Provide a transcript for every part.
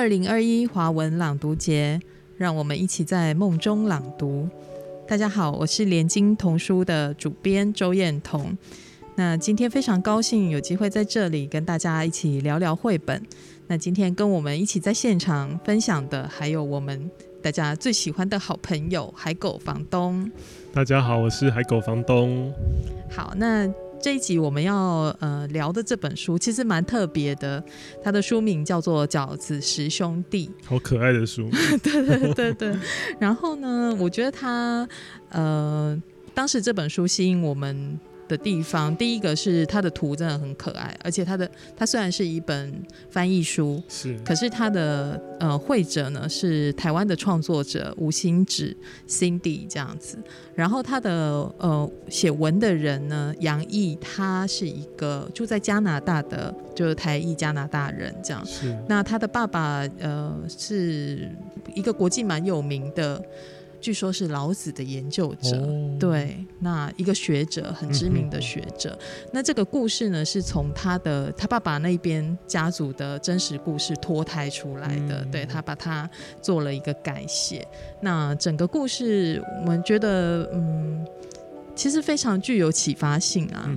二零二一华文朗读节，让我们一起在梦中朗读。大家好，我是联经童书的主编周燕彤。那今天非常高兴有机会在这里跟大家一起聊聊绘本。那今天跟我们一起在现场分享的，还有我们大家最喜欢的好朋友海狗房东。大家好，我是海狗房东。好，那。这一集我们要呃聊的这本书其实蛮特别的，它的书名叫做《饺子十兄弟》，好可爱的书。对对对对。然后呢，我觉得它呃，当时这本书吸引我们。的地方，第一个是它的图真的很可爱，而且它的它虽然是一本翻译书，是，可是它的呃绘者呢是台湾的创作者吴心芷 Cindy 这样子，然后他的呃写文的人呢杨毅，他是一个住在加拿大的，就是台裔加拿大人这样，是，那他的爸爸呃是一个国际蛮有名的。据说是老子的研究者，对，那一个学者，很知名的学者。那这个故事呢，是从他的他爸爸那边家族的真实故事脱胎出来的，对他把它做了一个改写。那整个故事，我们觉得，嗯，其实非常具有启发性啊。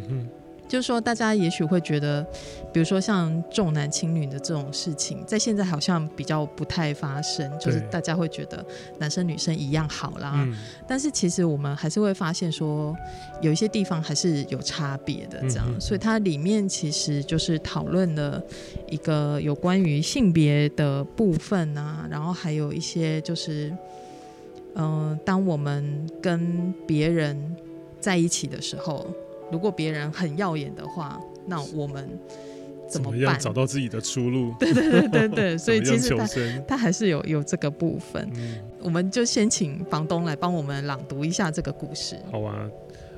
就是说，大家也许会觉得，比如说像重男轻女的这种事情，在现在好像比较不太发生，就是大家会觉得男生女生一样好啦。但是其实我们还是会发现说，有一些地方还是有差别的这样。所以它里面其实就是讨论了一个有关于性别的部分啊，然后还有一些就是，嗯，当我们跟别人在一起的时候。如果别人很耀眼的话，那我们怎么办？找到自己的出路？对对对对对，所以其实他他还是有有这个部分。我们就先请房东来帮我们朗读一下这个故事。好啊，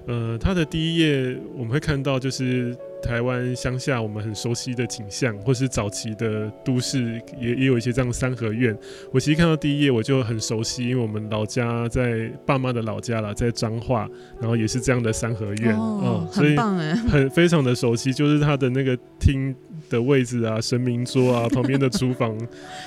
呃，他的第一页我们会看到就是。台湾乡下我们很熟悉的景象，或是早期的都市，也也有一些这样三合院。我其实看到第一页我就很熟悉，因为我们老家在爸妈的老家啦，在彰化，然后也是这样的三合院，哦，很棒哎，很非常的熟悉，就是它的那个厅的位置啊，神明桌啊，旁边的厨房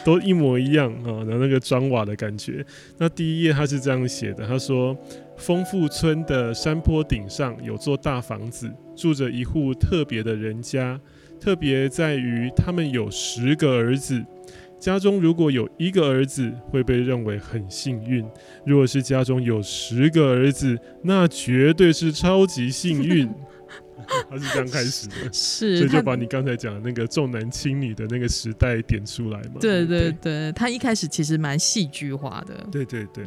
都一模一样啊，然后那个砖瓦的感觉。那第一页他是这样写的，他说。丰富村的山坡顶上有座大房子，住着一户特别的人家。特别在于他们有十个儿子。家中如果有一个儿子，会被认为很幸运；如果是家中有十个儿子，那绝对是超级幸运。他是这样开始的，是，所以就把你刚才讲的那个重男轻女的那个时代点出来嘛。对对对，他一开始其实蛮戏剧化的。对对对。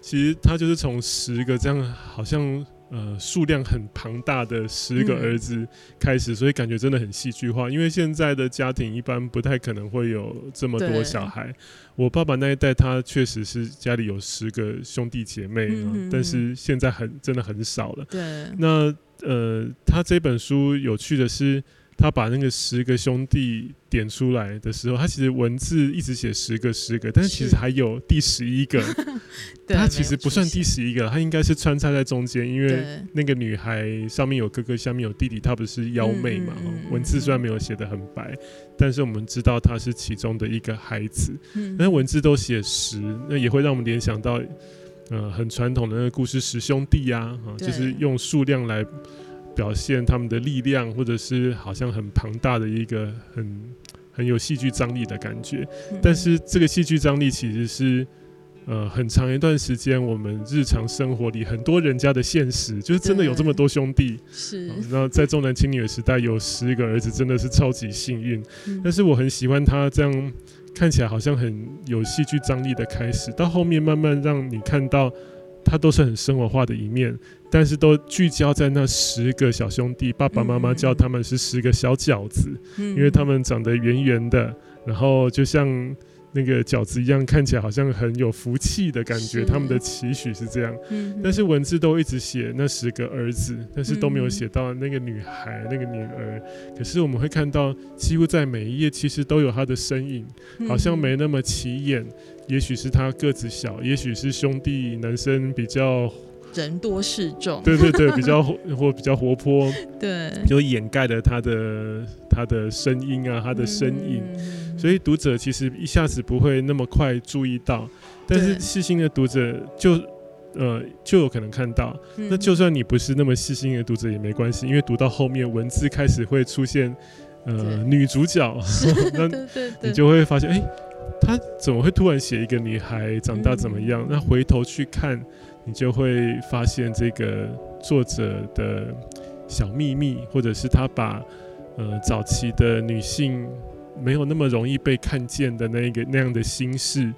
其实他就是从十个这样好像呃数量很庞大的十个儿子开始，所以感觉真的很戏剧化。因为现在的家庭一般不太可能会有这么多小孩。我爸爸那一代他确实是家里有十个兄弟姐妹，但是现在很真的很少了。对，那呃，他这本书有趣的是。他把那个十个兄弟点出来的时候，他其实文字一直写十个十个，但是其实还有第十一个，他其实不算第十一个，他应该是穿插在中间，因为那个女孩上面有哥哥，下面有弟弟，她不是幺妹嘛？文字虽然没有写的很白，但是我们知道她是其中的一个孩子。那文字都写十，那也会让我们联想到，呃，很传统的那个故事十兄弟呀，啊，就是用数量来。表现他们的力量，或者是好像很庞大的一个很很有戏剧张力的感觉，但是这个戏剧张力其实是呃很长一段时间我们日常生活里很多人家的现实，就是真的有这么多兄弟，是，然后在重男轻女的时代有十个儿子真的是超级幸运，但是我很喜欢他这样看起来好像很有戏剧张力的开始，到后面慢慢让你看到他都是很生活化的一面。但是都聚焦在那十个小兄弟，爸爸妈妈叫他们是十个小饺子，因为他们长得圆圆的，然后就像那个饺子一样，看起来好像很有福气的感觉。他们的期许是这样，但是文字都一直写那十个儿子，但是都没有写到那个女孩、那个女儿。可是我们会看到，几乎在每一页其实都有他的身影，好像没那么起眼。也许是他个子小，也许是兄弟男生比较。人多势众，对对对，比较 或比较活泼，对，就掩盖了他的他的声音啊，他的身影，嗯所以读者其实一下子不会那么快注意到，但是细心的读者就呃就有可能看到。嗯。那就算你不是那么细心的读者也没关系，因为读到后面文字开始会出现呃女主角，那你就会发现，哎、他怎么会突然写一个女孩长大怎么样？嗯那回头去看，你就会发现这个作者的小秘密，或者是他把呃早期的女性没有那么容易被看见的那一个那样的心事。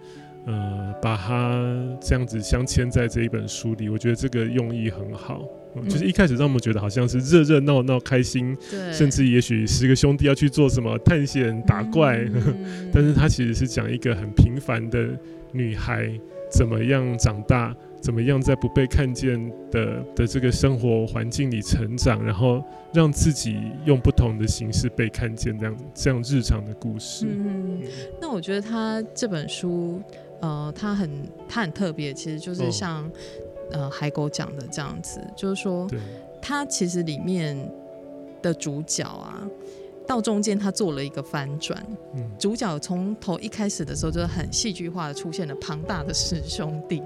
呃，把它这样子镶嵌在这一本书里，我觉得这个用意很好。嗯。就是一开始让我们觉得好像是热热闹闹、开心，对，甚至也许十个兄弟要去做什么探险、打怪，嗯。但是他其实是讲一个很平凡的女孩怎么样长大，怎么样在不被看见的的这个生活环境里成长，然后让自己用不同的形式被看见，这样这样日常的故事。嗯，那我觉得他这本书，呃，它很它很特别，其实就是哦。像、呃海狗讲的这样子，就是说，它其实里面的主角啊，到中间他做了一个翻转，嗯，主角从头一开始的时候就是很戏剧化的出现了庞大的十兄弟，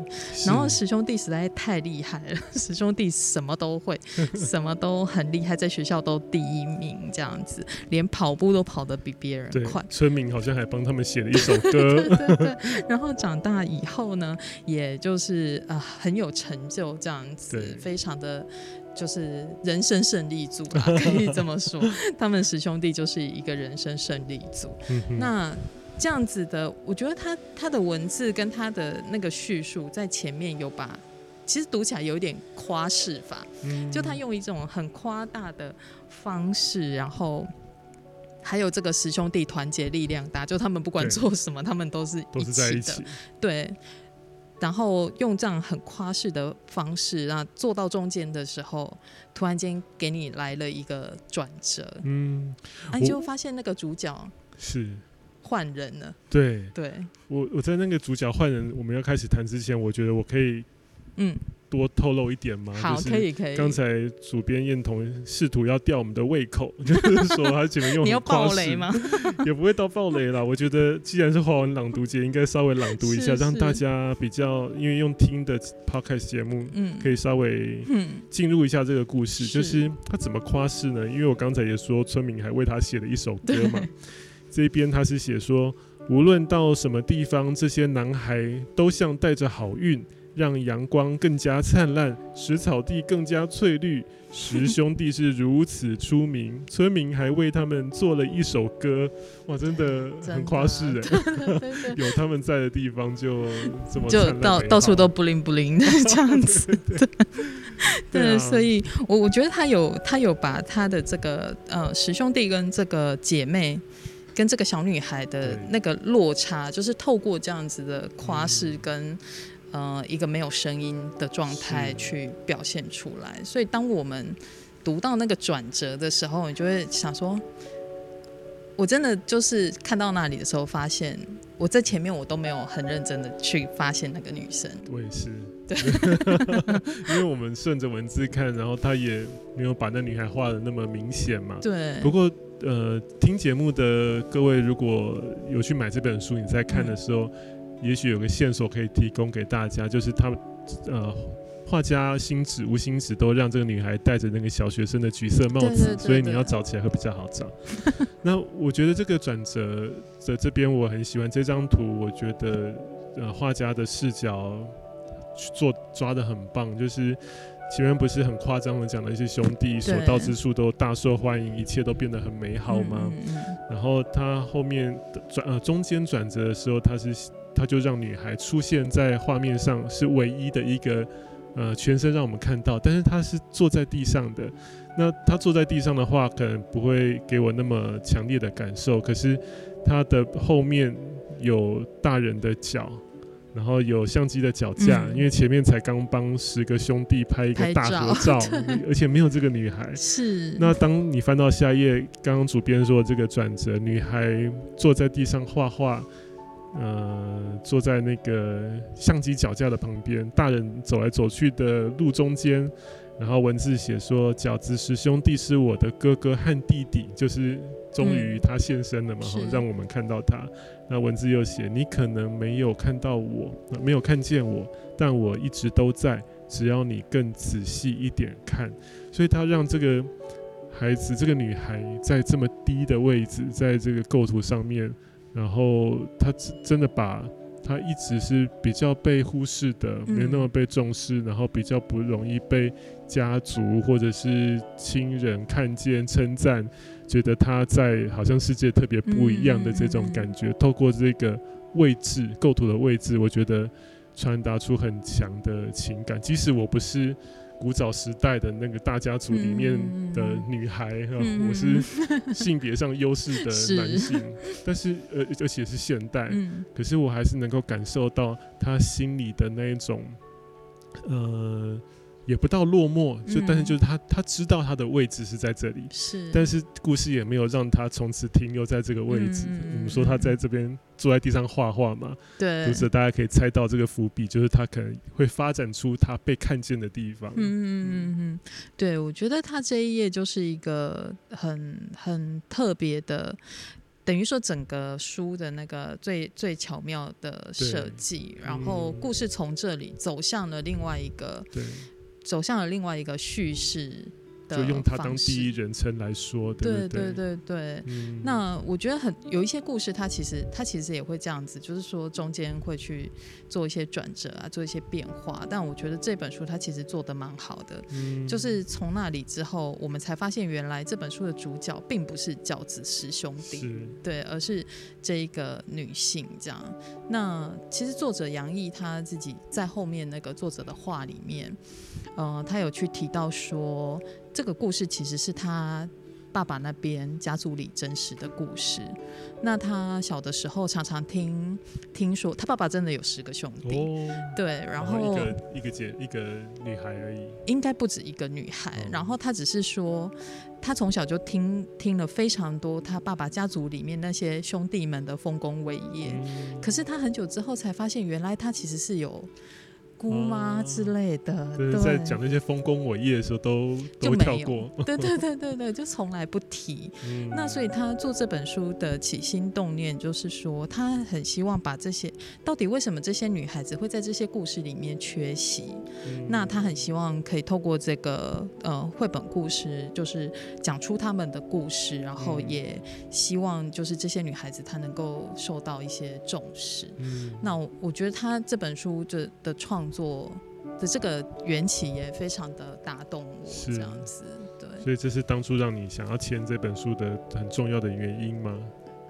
然后是十兄弟实在太厉害了，十兄弟什么都会，什么都很厉害，在学校都第一名这样子，连跑步都跑得比别人快。村民好像还帮他们写了一首歌，对对对，然后长大以后呢，也就是呃很有成就这样子，非常的就是人生胜利组啦，可以这么说。他们十兄弟就是一个人生胜利组。嗯那这样子的，我觉得他他的文字跟他的那个叙述在前面有把，其实读起来有一点夸饰法，嗯就他用一种很夸大的方式，然后。还有这个十兄弟团结力量大，就他们不管做什么，他们都是都是在一的起，对，然后用这样很夸饰的方式，那做到中间的时候，突然间给你来了一个转折，嗯，啊，你就发现那个主角是。换人了，对。对，我我在那个主角换人，我们要开始谈之前，我觉得我可以嗯，多透露一点吗？好，就是可以可以，刚才主编燕彤试图要吊我们的胃口，就是说他前面用你要很夸饰爆雷？吗？也不会到爆雷啦。我觉得既然是华文朗读节，应该稍微朗读一下，是是让大家比较，因为用听的 podcast 节目嗯，可以稍微嗯，进入一下这个故事。是就是他怎么夸饰呢？因为我刚才也说，村民还为他写了一首歌嘛对。这边他是写说，无论到什么地方，这些男孩都像带着好运。让阳光更加灿烂，使草地更加翠绿。十 兄弟是如此出名，村民还为他们做了一首歌。哇，真的很夸饰哎！对对对。有他们在的地方就这么就到到处都不灵不灵的 这样子，对，啊所以我我觉得他有他有把他的这个呃十兄弟跟这个姐妹跟这个小女孩的那个落差，就是透过这样子的夸饰嗯跟、呃一个没有声音的状态去表现出来。所以当我们读到那个转折的时候，你就会想说，我真的就是看到那里的时候，发现我在前面我都没有很认真的去发现那个女生。我也是，对，因为我们顺着文字看，然后他也没有把那女孩画的那么明显嘛。对，不过，呃，听节目的各位如果有去买这本书，你在看的时候，也许有个线索可以提供给大家，就是他们呃。画家星子、吴星子都让这个女孩戴着那个小学生的橘色帽子，对对对所以你要找起来会比较好找。那我觉得这个转折的这边我很喜欢这张图，我觉得呃画家的视角去做抓的很棒，就是前面不是很夸张的讲了一些兄弟所到之处都大受欢迎，一切都变得很美好吗？嗯嗯嗯然后他后面的转呃中间转折的时候，他是他就让女孩出现在画面上，是唯一的一个呃全身让我们看到，但是他是坐在地上的。那他坐在地上的话，可能不会给我那么强烈的感受，可是他的后面有大人的脚。然后有相机的脚架，嗯。因为前面才刚帮十个兄弟拍一个大合照，而且没有这个女孩。是。那当你翻到下一页，刚刚主编说这个转折，女孩坐在地上画画，呃，坐在那个相机脚架的旁边，大人走来走去的路中间，然后文字写说饺子十兄弟是我的哥哥和弟弟，就是终于他现身了嘛，哈、是让我们看到他。那文字又写你可能没有看到我，呃没有看见我，但我一直都在，只要你更仔细一点看。所以他让这个孩子，这个女孩在这么低的位置，在这个构图上面，然后他真真的把他一直是比较被忽视的，嗯没那么被重视，然后比较不容易被家族或者是亲人看见称赞，觉得他在好像世界特别不一样的这种感觉，透过这个位置构图的位置，我觉得传达出很强的情感，即使我不是。古早时代的那个大家族里面的女孩，我是性别上优势的 男性，但是呃，而且是现代，嗯。可是我还是能够感受到他心里的那一种，呃，也不到落寞，就、嗯。但是就是他他知道他的位置是在这里，是，但是故事也没有让他从此停留在这个位置。我们说他在这边坐在地上画画嘛，对，读者大家可以猜到这个伏笔，就是他可能会发展出他被看见的地方。嗯嗯嗯嗯，对，我觉得他这一页就是一个很很特别的，等于说整个书的那个最最巧妙的设计，然后嗯故事从这里走向了另外一个，对，走向了另外一个叙事的就用他当第一人称来说，对对对对对。嗯那我觉得很有一些故事，它其实它其实也会这样子，就是说中间会去做一些转折啊，做一些变化。但我觉得这本书它其实做的蛮好的，嗯就是从那里之后，我们才发现原来这本书的主角并不是饺子师兄弟，对，而是这一个女性这样。那其实作者杨毅他自己在后面那个作者的话里面，呃，他有去提到说，这个故事其实是他爸爸那边家族里真实的故事。那他小的时候常常听听说，他爸爸真的有十个兄弟，哦，对，然然后一个一个姐一个女孩而已，应该不止一个女孩，哦。然后他只是说，他从小就听听了非常多他爸爸家族里面那些兄弟们的丰功伟业，嗯可是他很久之后才发现，原来他其实是有姑妈哦。之类的，就是对，在讲那些丰功伟业的时候都都没有。跳过。对对对对对，就从来不提。嗯。那所以他做这本书的起心动念，就是说他很希望把这些到底为什么这些女孩子会在这些故事里面缺席，嗯。那他很希望可以透过这个呃绘本故事，就是讲出他们的故事，然后嗯。也希望就是这些女孩子她能够受到一些重视。嗯。那我我觉得他这本书的的创作的这个缘起也非常的打动我，是这样子，对，所以这是当初让你想要签这本书的很重要的原因吗？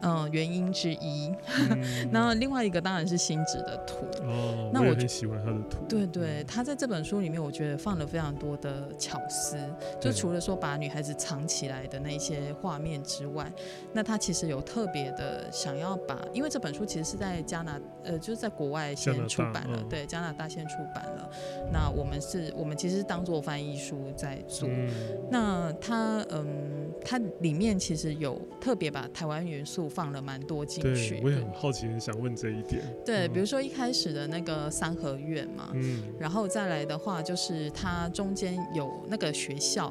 嗯、原因之一。嗯 那另外一个当然是星子的图。哦，那我很喜欢他的图。对对，他在这本书里面，我觉得放了非常多的巧思，就除了说把女孩子藏起来的那些画面之外，那他其实有特别的想要把，因为这本书其实是在加拿呃，就是在国外先出版了，嗯对，加拿大先出版了。那我们是我们其实是当做翻译书在做。嗯，那它嗯，它里面其实有特别把台湾元素放了蛮多进去对，我也。很好奇，很想问这一点。对，嗯。比如说一开始的那个三合院嘛，嗯，然后再来的话，就是它中间有那个学校，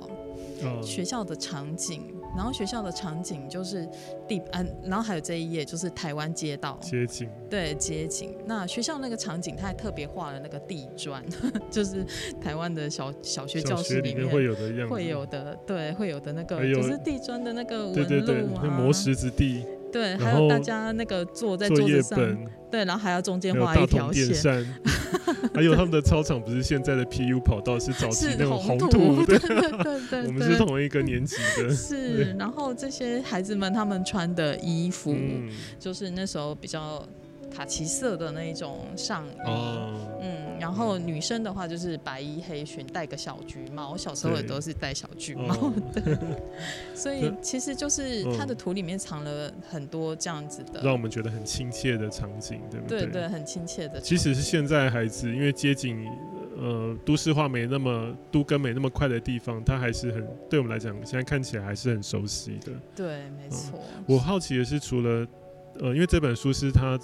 哦。学校的场景，然后学校的场景就是地安，然后还有这一页就是台湾街道，街景，对街景。那学校那个场景，他还特别画了那个地砖，就是台湾的小小学教学室里面会有的样子，会有的，对，会有的那个就是地砖的那个纹对对对，路啊，那磨石子地，对，还有大家那个坐在桌子上，本，对，然后还要中间画一条线，还有他们的操场不是现在的 PU 跑道，是早期是那种红土，对对，对对 对，我们是同一个年级的，是，然后这些孩子们他们穿的衣服，嗯，就是那时候比较卡其色的那一种上衣。哦，嗯，然后女生的话就是白衣黑裙，戴个小橘帽。我小时候也都是戴小橘帽，的，所以其实就是它的嗯图里面藏了很多这样子的，让我们觉得很亲切的场景，对不对对，很亲切的。即使是现在孩子，因为街景，呃，都市化没那么都跟没那么快的地方，它还是很对我们来讲，现在看起来还是很熟悉的。对，没错。我好奇的是，除了呃，因为这本书是它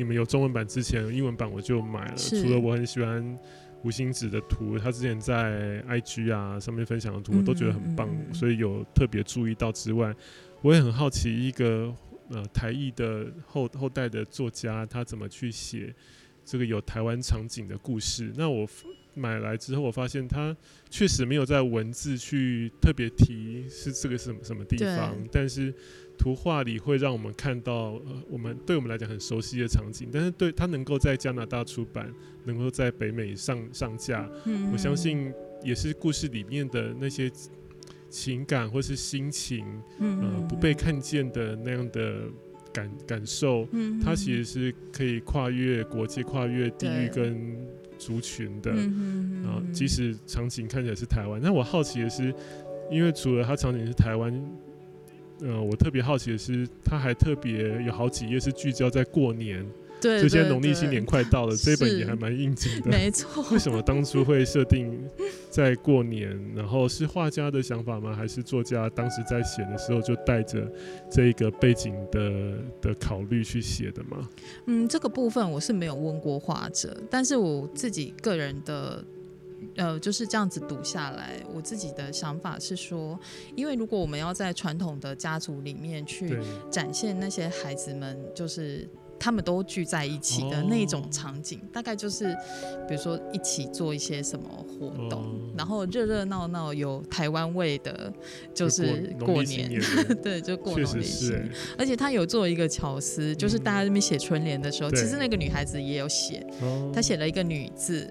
你们有中文版之前，英文版我就买了。除了我很喜欢吴星子的图，他之前在 IG 啊上面分享的图，我都觉得很棒，嗯嗯嗯所以有特别注意到之外，我也很好奇一个呃台裔的后后代的作家，他怎么去写这个有台湾场景的故事。那我买来之后，我发现他确实没有在文字去特别提是这个是什么什么地方，但是图画里会让我们看到，呃，我们对我们来讲很熟悉的场景，但是对它能够在加拿大出版，能够在北美上上架，嗯。我相信也是故事里面的那些情感或是心情，嗯。呃，不被看见的那样的感感受，嗯。它其实是可以跨越国界、跨越地域跟族群的。嗯啊，即使场景看起来是台湾，但我好奇的是，因为除了它场景是台湾，呃，我特别好奇的是，它还特别有好几页是聚焦在过年，对，就现在农历新年快到了，这本也还蛮应景的。没错，为什么当初会设定在过年？然后是画家的想法吗？还是作家当时在写的时候就带着这一个背景的的考虑去写的吗？嗯，这个部分我是没有问过画者，但是我自己个人的。呃，就是这样子读下来，我自己的想法是说，因为如果我们要在传统的家族里面去，展现那些孩子们，就是他们都聚在一起的那种哦场景，大概就是比如说一起做一些什么活动，哦然后热热闹闹有台湾味的，就是过年，的 对，就过确农历新、年。欸，而且他有做一个巧思，就是大家在那边写春联的时候，对其实那个女孩子也有写，哦她写了一个女字，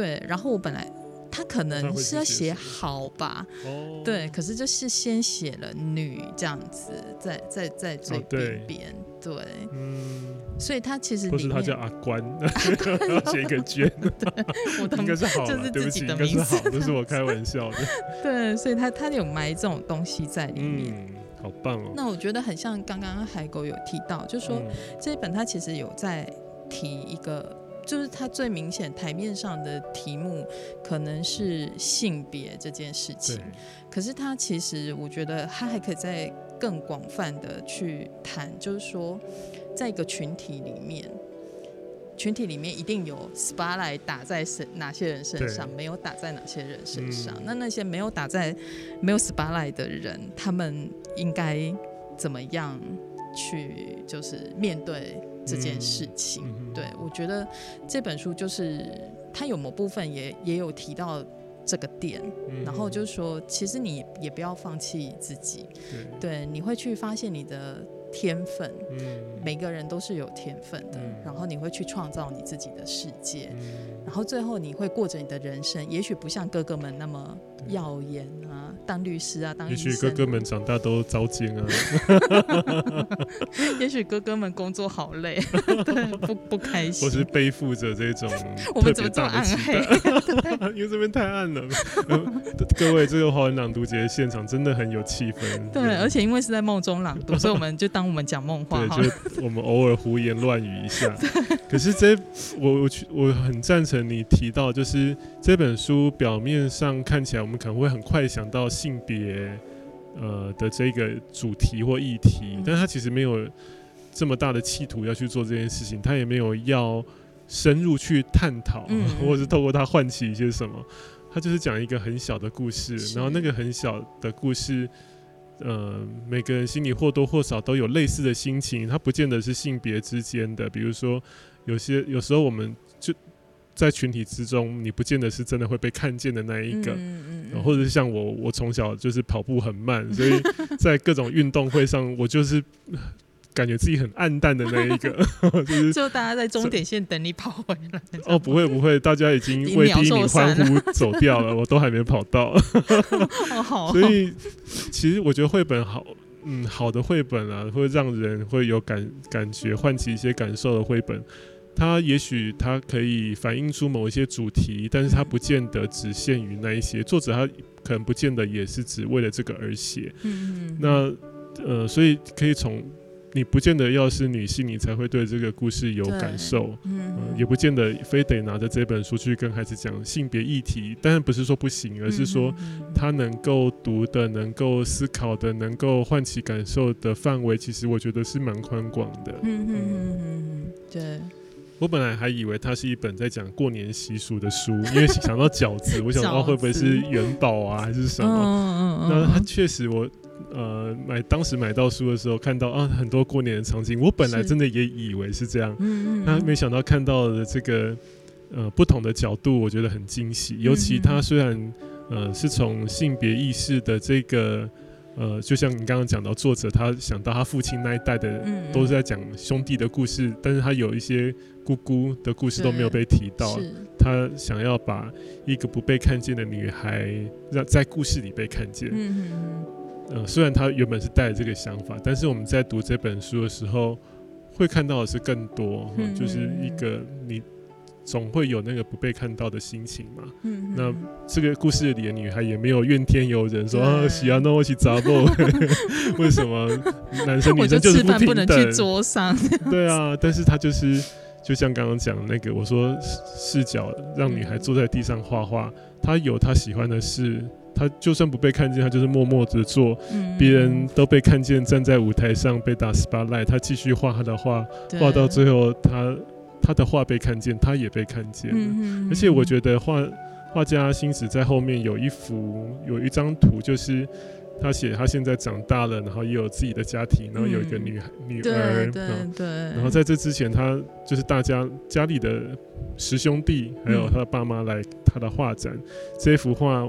对，然后我本来他可能是要写好吧，哦，对，可是就是先写了女这样子，在在在最边边，对，嗯，所以他其实不是他叫阿关，要写一个 娟，我 的应该是好啦，就是自己的名字好，这是我开玩笑的，对，所以他他有埋这种东西在里面。嗯，好棒哦，那我觉得很像刚刚海狗有提到，就是说、嗯。这一本它其实有在提一个，就是它最明显台面上的题目可能是性别这件事情，，可是它其实我觉得它还可以再更广泛的去谈，就是说在一个群体里面。群体里面一定有 spotlight 打在身哪些人身上，没有打在哪些人身上。嗯那那些没有打在没有 spotlight 的人，他们应该怎么样去就是面对这件事情？嗯对我觉得这本书就是它有某部分也也有提到这个点，嗯然后就是说，其实你也不要放弃自己，对，对，你会去发现你的天分，嗯，每个人都是有天分的，嗯。然后你会去创造你自己的世界，嗯。然后最后你会过着你的人生，也许不像哥哥们那么对耀眼啊，当律师啊，当医也许，哥哥们长大都遭奸啊，也许哥哥们工作好累，对，不不开或心。是背负着这种 我们特别怎么这么暗黑？待，因为这边太暗了。呃各位，这个华文朗读节现场真的很有气氛，对，而且因为是在梦中朗读，所以我们就当我们讲梦话对。就我们偶尔胡言乱语一下。可是这我我去我很赞成你提到，就是这本书表面上看起来，我们可能会很快想到性别呃的这个主题或议题，嗯但是它其实没有这么大的企图要去做这件事情，他也没有要深入去探讨，嗯 或者是透过他唤起一些什么。他就是讲一个很小的故事，然后那个很小的故事，呃，每个人心里或多或少都有类似的心情，它不见得是性别之间的。比如说，有些有时候我们就在群体之中，你不见得是真的会被看见的那一个。嗯嗯呃或者是像我，我从小就是跑步很慢，所以在各种运动会上，我就是呃感觉自己很暗淡的那一个，就是就大家在终点线等你跑回来。哦，不会不会，大家已经为鸟第一名欢呼走掉了，我都还没跑到。哦，好，所以其实我觉得绘本好，嗯，好的绘本啊，会让人会有感感觉，唤起一些感受的绘本。它也许它可以反映出某一些主题，但是它不见得只限于那一些。作者他可能不见得也是只为了这个而写。嗯嗯，那呃，所以可以从你不见得要是女性，你才会对这个故事有感受。嗯嗯，也不见得非得拿着这本书去跟孩子讲性别议题，当然不是说不行，而是说嗯他能够读的、能够思考的、能够唤起感受的范围，其实我觉得是蛮宽广的。嗯嗯嗯嗯嗯，对，我本来还以为它是一本在讲过年习俗的书，因为想到饺子，我想到会不会是元宝啊，还是什么？嗯嗯那它确实我。呃，买当时买到书的时候，看到啊很多过年的场景，我本来真的也以为是这样，嗯嗯，那没想到看到的这个呃不同的角度，我觉得很惊喜。尤其他虽然呃是从性别意识的这个呃，就像你刚刚讲到作者他想到他父亲那一代的都是在讲兄弟的故事，但是他有一些姑姑的故事都没有被提到。他想要把一个不被看见的女孩让在故事里被看见。嗯嗯嗯。呃，虽然他原本是带着这个想法，但是我们在读这本书的时候，会看到的是更多，就是一个你总会有那个不被看到的心情嘛。嗯，那这个故事里的女孩也没有怨天尤人，说啊，喜欢那我去砸破，为什么男生女生就是不平等？桌上。对啊，但是他就是就像刚刚讲那个，我说视角让女孩坐在地上画画，她有她喜欢的事。他就算不被看见，他就是默默的做。别人都被看见，站在舞台上被打 spotlight，他继续画他的画，画到最后，他他的画被看见，他也被看见了。而且我觉得画画家星子在后面有一幅有一张图，就是他写他现在长大了，然后也有自己的家庭，然后有一个女孩女儿。对对。然后在这之前，他就是大家家里的十兄弟，还有他的爸妈来他的画展，这幅画。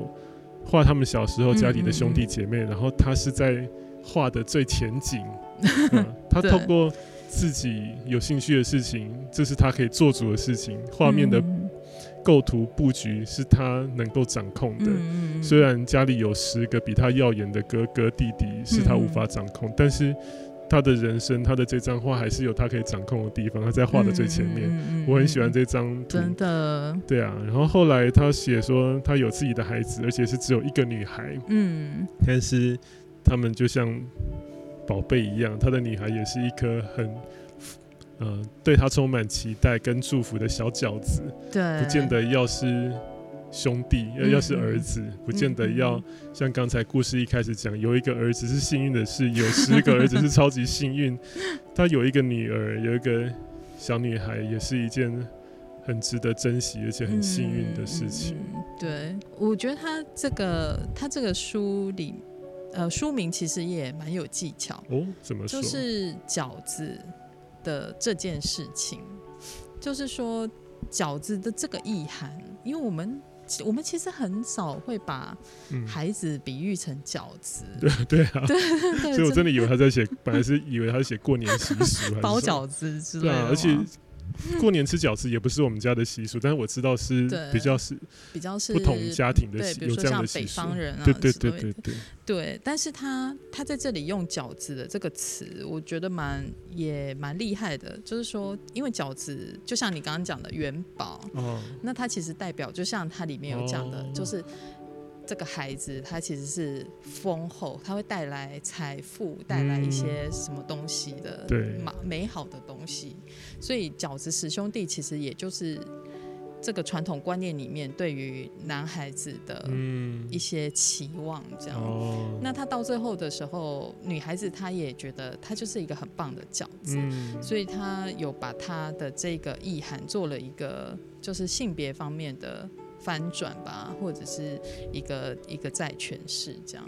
画他们小时候家里的兄弟姐妹，然后他是在画的最前景，他透过自己有兴趣的事情，这是他可以做主的事情。画面的构图布局是他能够掌控的。虽然家里有十个比他耀眼的哥哥弟弟，是他无法掌控，但是。他的人生，他的这张画还是有他可以掌控的地方。他在画的最前面，我很喜欢这张图。真的，对啊。然后后来他写说，他有自己的孩子，而且是只有一个女孩。嗯。但是他们就像宝贝一样，他的女孩也是一颗很，呃，对他充满期待跟祝福的小饺子。对。不见得要是。兄弟要要是儿子，不见得要像刚才故事一开始讲，有一个儿子是幸运的事，有十个儿子是超级幸运。他有一个女儿，有一个小女孩，也是一件很值得珍惜而且很幸运的事情。对，我觉得他这个他这个书里，呃，书名其实也蛮有技巧哦。怎么说？就是饺子的这件事情，就是说饺子的这个意涵，因为我们。我们其实很少会把孩子比喻成饺子，对对啊，对对，所以我真的以为他在写，本来是以为他写过年习俗，包饺子之类的，而且。过年吃饺子也不是我们家的习俗，但是我知道是比较是比较是不同家庭的，有这样的习俗。对对对对对对。但是他他在这里用饺子的这个词，我觉得蛮也蛮厉害的。就是说，因为饺子就像你刚刚讲的元宝，哦，那它其实代表就像它里面有讲的，就是。这个孩子他其实是丰厚，他会带来财富，带来一些什么东西的美美好的东西。所以饺子十兄弟其实也就是这个传统观念里面对于男孩子的一些期望。这样，那他到最后的时候，女孩子她也觉得他就是一个很棒的饺子，所以他有把他的这个意涵做了一个就是性别方面的。翻转吧，或者是一个一个再诠释这样。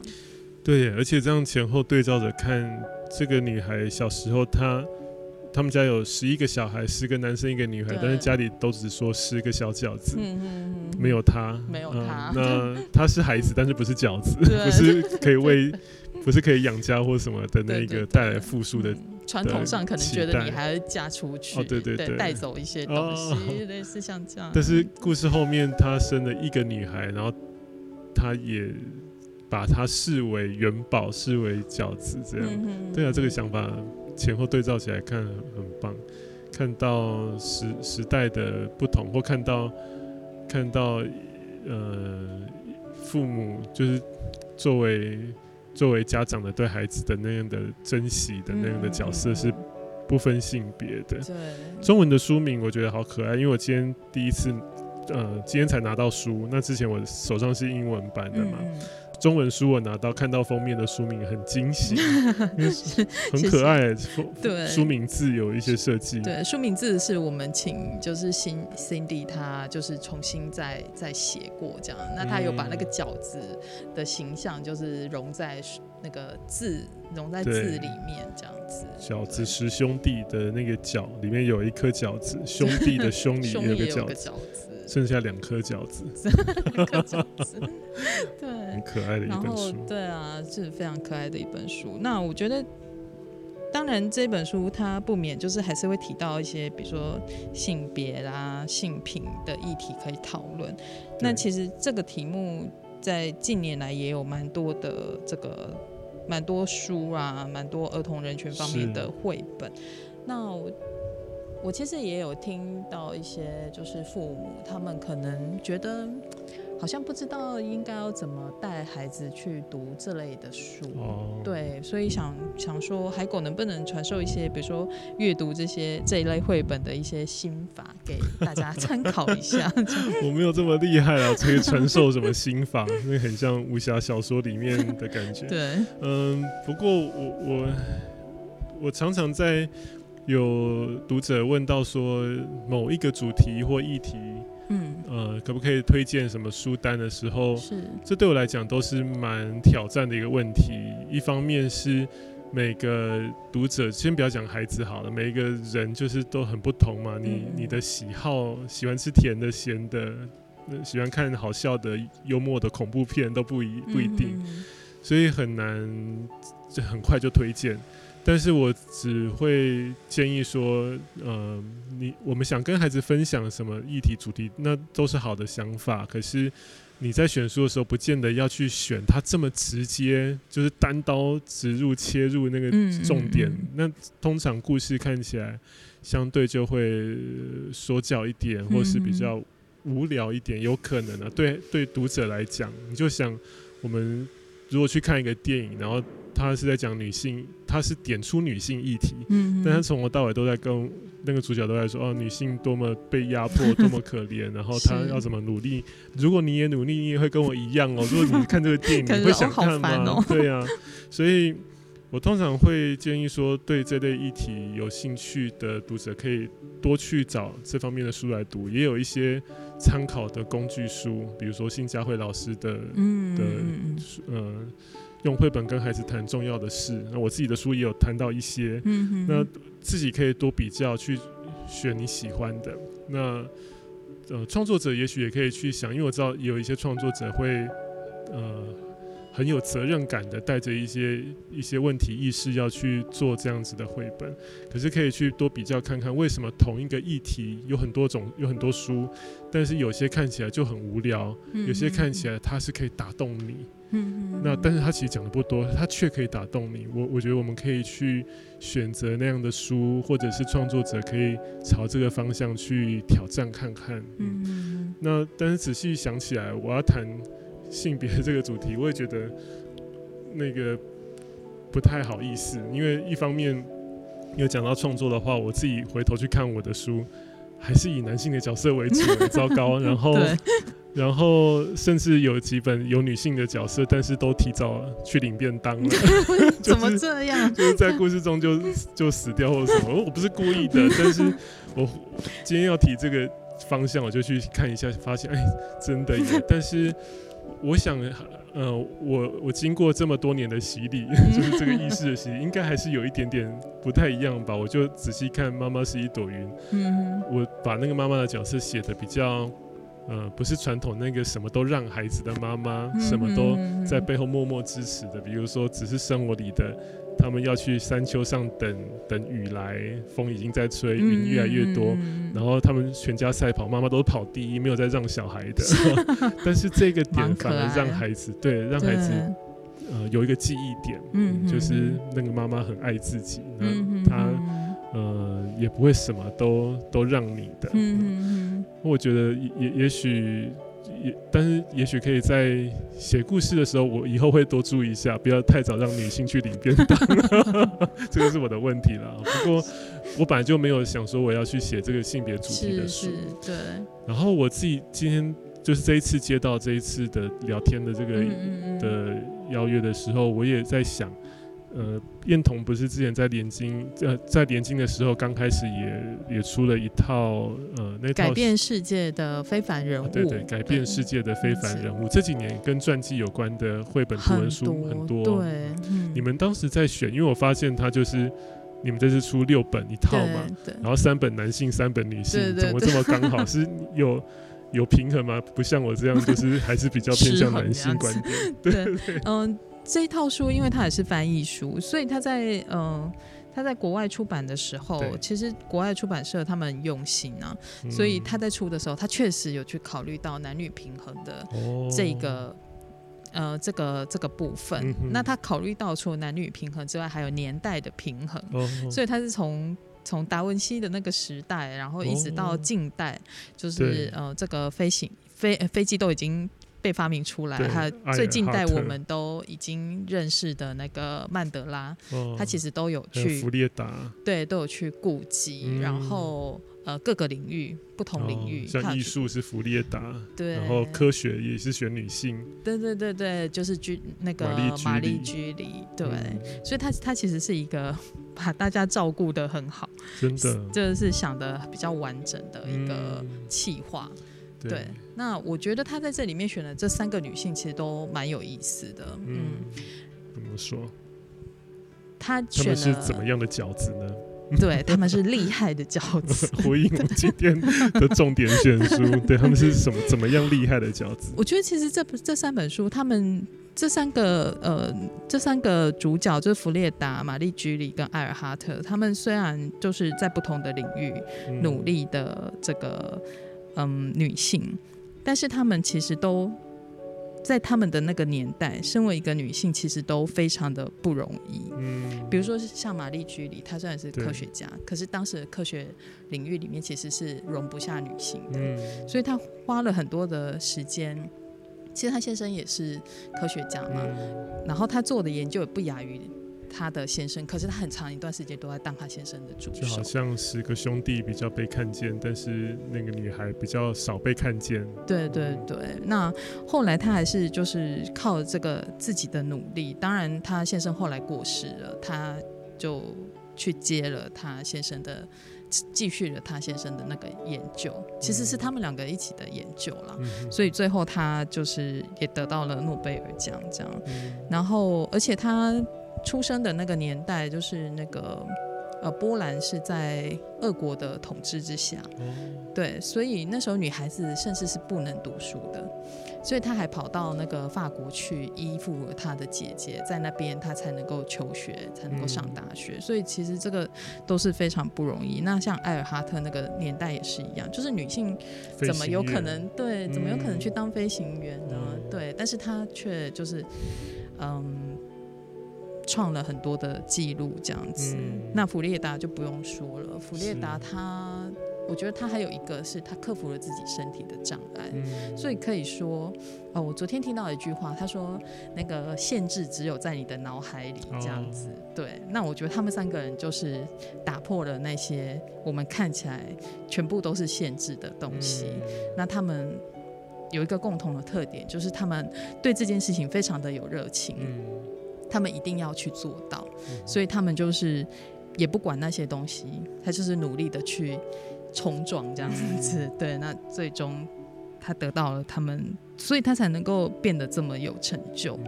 对，而且这样前后对照着看，这个女孩小时候，她他们家有十一个小孩，十个男生一个女孩，但是家里都只说十个小饺子，没有她，没有她。那她是孩子，但是不是饺子，不是可以为，不是可以养家或什么的那个带来富庶的。传统上可能觉得你还要嫁出去，对对对，带走一些东西，类似像这样。但是故事后面，他生了一个女孩，然后他也把她视为元宝，视为饺子，这样。对啊，这个想法前后对照起来看很棒，看到时时代的不同，或看到看到呃父母就是作为。作为家长的对孩子的那样的珍惜的那样的角色是不分性别的。对，中文的书名我觉得好可爱，因为我今天第一次，呃，今天才拿到书，那之前我手上是英文版的嘛。中文书我拿到看到封面的书名很惊喜，很可爱。对，书名字有一些设计。对，书名字是我们请就是新 Cindy 他就是重新再再写过这样。那他有把那个饺子的形象就是融在那个字融在字里面这样子。饺子十兄弟的那个饺里面有一颗饺子，兄弟的兄里 有个饺子。剩下两颗饺子，两颗饺子，对，很可爱的一本书。对啊，是非常可爱的一本书。那我觉得，当然这本书它不免就是还是会提到一些，比如说性别啦、性平的议题可以讨论。那其实这个题目在近年来也有蛮多的这个蛮多书啊，蛮多儿童人权方面的绘本。那我。我其实也有听到一些，就是父母他们可能觉得好像不知道应该要怎么带孩子去读这类的书，对，所以想想说海狗能不能传授一些，比如说阅读这些这一类绘本的一些心法给大家参考一下。我没有这么厉害啊，可以传授什么心法？那很像武侠小说里面的感觉。对，嗯，不过我我我常常在。有读者问到说某一个主题或议题，嗯，呃，可不可以推荐什么书单的时候，是，这对我来讲都是蛮挑战的一个问题。一方面是每个读者，先不要讲孩子好了，每一个人就是都很不同嘛。你你的喜好，喜欢吃甜的、咸的，喜欢看好笑的、幽默的恐怖片都不一不一定，所以很难就很快就推荐。但是我只会建议说，呃，你我们想跟孩子分享什么议题主题，那都是好的想法。可是你在选书的时候，不见得要去选它这么直接，就是单刀直入切入那个重点。那通常故事看起来相对就会说教一点，或是比较无聊一点，有可能啊。对对，读者来讲，你就想我们如果去看一个电影，然后。他是在讲女性，他是点出女性议题，嗯，但他从头到尾都在跟那个主角都在说，哦，女性多么被压迫，多么可怜，然后她要怎么努力？如果你也努力，你也会跟我一样哦。如果你看这个电影，你会想看吗？对呀，所以我通常会建议说，对这类议题有兴趣的读者，可以多去找这方面的书来读，也有一些参考的工具书，比如说辛佳慧老师的，嗯的，呃。用绘本跟孩子谈重要的事，那我自己的书也有谈到一些，那自己可以多比较去选你喜欢的。那呃，创作者也许也可以去想，因为我知道有一些创作者会呃很有责任感的带着一些一些问题意识要去做这样子的绘本，可是可以去多比较看看，为什么同一个议题有很多种有很多书，但是有些看起来就很无聊，有些看起来它是可以打动你。嗯，那但是他其实讲的不多，他却可以打动你。我我觉得我们可以去选择那样的书，或者是创作者可以朝这个方向去挑战看看。嗯，那但是仔细想起来，我要谈性别这个主题，我也觉得那个不太好意思，因为一方面有讲到创作的话，我自己回头去看我的书，还是以男性的角色为主，糟糕。然后。然后甚至有几本有女性的角色，但是都提早去领便当了。怎么这样？就是在故事中就就死掉或者什么？我不是故意的，但是我今天要提这个方向，我就去看一下，发现哎，真的。但是我想，呃，我我经过这么多年的洗礼，就是这个意识的洗礼，应该还是有一点点不太一样吧？我就仔细看，妈妈是一朵云。嗯，我把那个妈妈的角色写的比较。呃，不是传统那个什么都让孩子的妈妈，什么都在背后默默支持的。比如说，只是生活里的，他们要去山丘上等等雨来，风已经在吹，云越来越多，然后他们全家赛跑，妈妈都跑第一，没有在让小孩的。但是这个点反而让孩子对让孩子呃有一个记忆点，嗯，就是那个妈妈很爱自己，那她呃也不会什么都都让你的，嗯。我觉得也也许也，但是也许可以在写故事的时候，我以后会多注意一下，不要太早让女性去领便当，这个是我的问题了。不过我本来就没有想说我要去写这个性别主题的书，对。然后我自己今天就是这一次接到这一次的聊天的这个的邀约的时候，我也在想。呃，燕彤不是之前在连经呃在连经的时候，刚开始也也出了一套呃那套改变世界的非凡人物，对对，改变世界的非凡人物。这几年跟传记有关的绘本图文书很多，对，你们当时在选，因为我发现他就是你们这次出六本一套嘛，然后三本男性，三本女性，怎么这么刚好？是有有平衡吗？不像我这样，就是还是比较偏向 男性观点，对。对，嗯。这一套书，因为它也是翻译书，所以它在嗯，他在国外出版的时候，其实国外出版社他们很用心啊，所以他在出的时候，他确实有去考虑到男女平衡的这个呃这个这个部分。那他考虑到除了男女平衡之外，还有年代的平衡，所以他是从从达文西的那个时代，然后一直到近代，就是呃这个飞行飞飞机都已经。被发明出来，还有最近代我们都已经认识的那个曼德拉，他其实都有去弗列达，对，都有去顾及，然后呃各个领域不同领域，像艺术是弗列达，对，然后科学也是选女性，对对对对，就是居那个玛丽居里，对，所以他他其实是一个 把大家照顾的很好，真的，这是想的比较完整的一个企划。对，那我觉得他在这里面选的这三个女性其实都蛮有意思的。嗯，怎么说？他选的是怎么样的饺子呢？对，他们是厉害的饺子。回应我今天的重点选书，对他们是什么怎么样厉害的饺子？我觉得其实这这三本书，他们这三个呃这三个主角就是弗列达、玛丽居里跟艾尔哈特，他们虽然就是在不同的领域努力的这个。嗯，女性，但是他们其实都在他们的那个年代，身为一个女性，其实都非常的不容易。嗯，比如说像玛丽居里，她虽然是科学家，可是当时的科学领域里面其实是容不下女性的，所以她花了很多的时间。其实她先生也是科学家嘛，然后她做的研究也不亚于。他的先生，可是他很长一段时间都在当他先生的助手。就好像十个兄弟比较被看见，但是那个女孩比较少被看见。对对对，那后来他还是就是靠这个自己的努力。当然，他先生后来过世了，他就去接了他先生的，继续了他先生的那个研究。其实是他们两个一起的研究了，所以最后他就是也得到了诺贝尔奖这样。然后，而且他。出生的那个年代，就是那个呃，波兰是在俄国的统治之下，对，所以那时候女孩子甚至是不能读书的，所以她还跑到那个法国去依附她的姐姐，在那边她才能够求学，才能够上大学。所以其实这个都是非常不容易。那像艾尔哈特那个年代也是一样，就是女性怎么有可能对，怎么有可能去当飞行员呢？对，但是她却就是嗯。创了很多的记录，这样子。那弗列达就不用说了。弗列达他，我觉得他还有一个是他克服了自己身体的障碍，所以可以说，哦，我昨天听到一句话，他说那个限制只有在你的脑海里，这样子。对，那我觉得他们三个人就是打破了那些我们看起来全部都是限制的东西。那他们有一个共同的特点，就是他们对这件事情非常的有热情。他们一定要去做到，所以他们就是也不管那些东西，他就是努力的去冲撞这样子。对，那最终他得到了他们，所以他才能够变得这么有成就。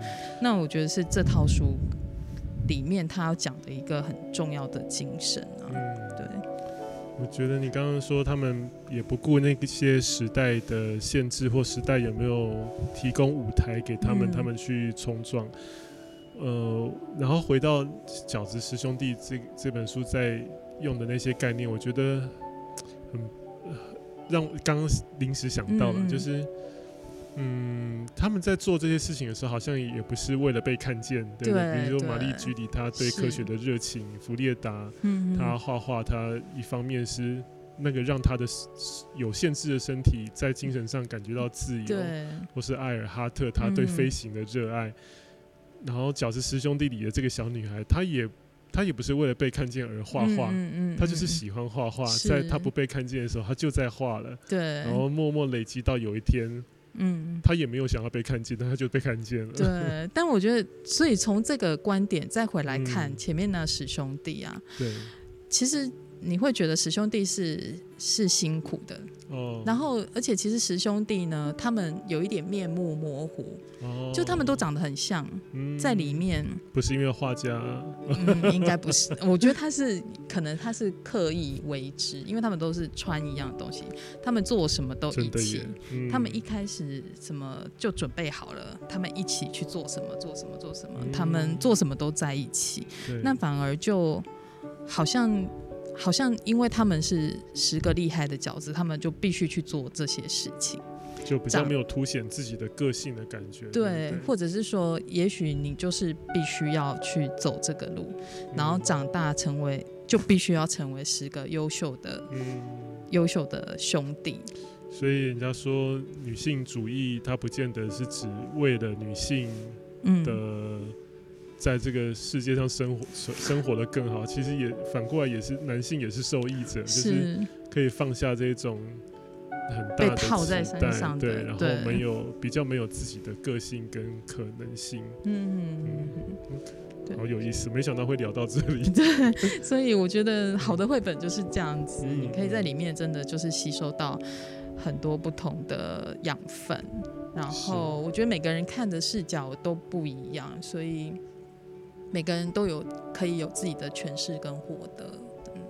那我觉得是这套书里面他要讲的一个很重要的精神啊。对，我觉得你刚刚说他们也不顾那些时代的限制或时代有没有提供舞台给他们，他们去冲撞。呃，然后回到《饺子师兄弟》这这本书在用的那些概念，我觉得很让刚刚临时想到了，就是，嗯，他们在做这些事情的时候，好像也不是为了被看见，对比如说玛丽居里，他对科学的热情；弗列达，他画画，他一方面是那个让他的有限制的身体在精神上感觉到自由，或是艾尔哈特，他对飞行的热爱。然后饺子师兄弟里的这个小女孩，她也她也不是为了被看见而画画，她就是喜欢画画，在她不被看见的时候，她就在画了。对。然后默默累积到有一天，嗯，他也没有想要被看见，但他就被看见了。对，但我觉得，所以从这个观点再回来看前面那十兄弟啊，对，其实。你会觉得十兄弟是是辛苦的，哦，然后而且其实十兄弟呢，他们有一点面目模糊，哦，就他们都长得很像，在里面。不是因为画家，应该不是，我觉得他是可能他是刻意为之，因为他们都是穿一样的东西，他们做什么都一起，他们一开始什么就准备好了，他们一起去做什么做什么做什么，他们做什么都在一起，那反而就好像。好像因为他们是十个厉害的饺子，他们就必须去做这些事情，就比较没有凸显自己的个性的感觉。对，或者是说，也许你就是必须要去走这个路，然后长大成为，就必须要成为十个优秀的、优秀的兄弟。所以人家说，女性主义它不见得是指为了女性的。在这个世界上生活生生活的更好，其实也反过来也是男性也是受益者，就是可以放下这种很大的套在身上，对，然后没有比较没有自己的个性跟可能性，嗯嗯嗯，好有意思，没想到会聊到这里，对，所以我觉得好的绘本就是这样子，你可以在里面真的就是吸收到很多不同的养分，然后我觉得每个人看的视角都不一样，所以。每个人都有可以有自己的诠释跟获得，嗯，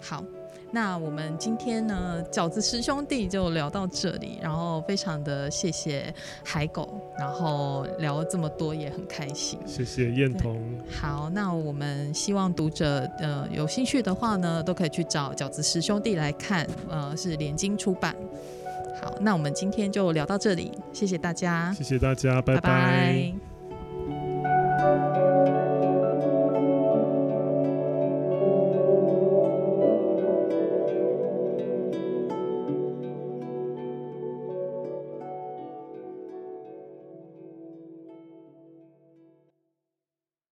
好，那我们今天呢饺子师兄弟就聊到这里，然后非常的谢谢海狗，然后聊了这么多也很开心，谢谢燕彤。好，那我们希望读者呃有兴趣的话呢，都可以去找饺子师兄弟来看，呃是联经出版。好，那我们今天就聊到这里，谢谢大家，谢谢大家，拜拜。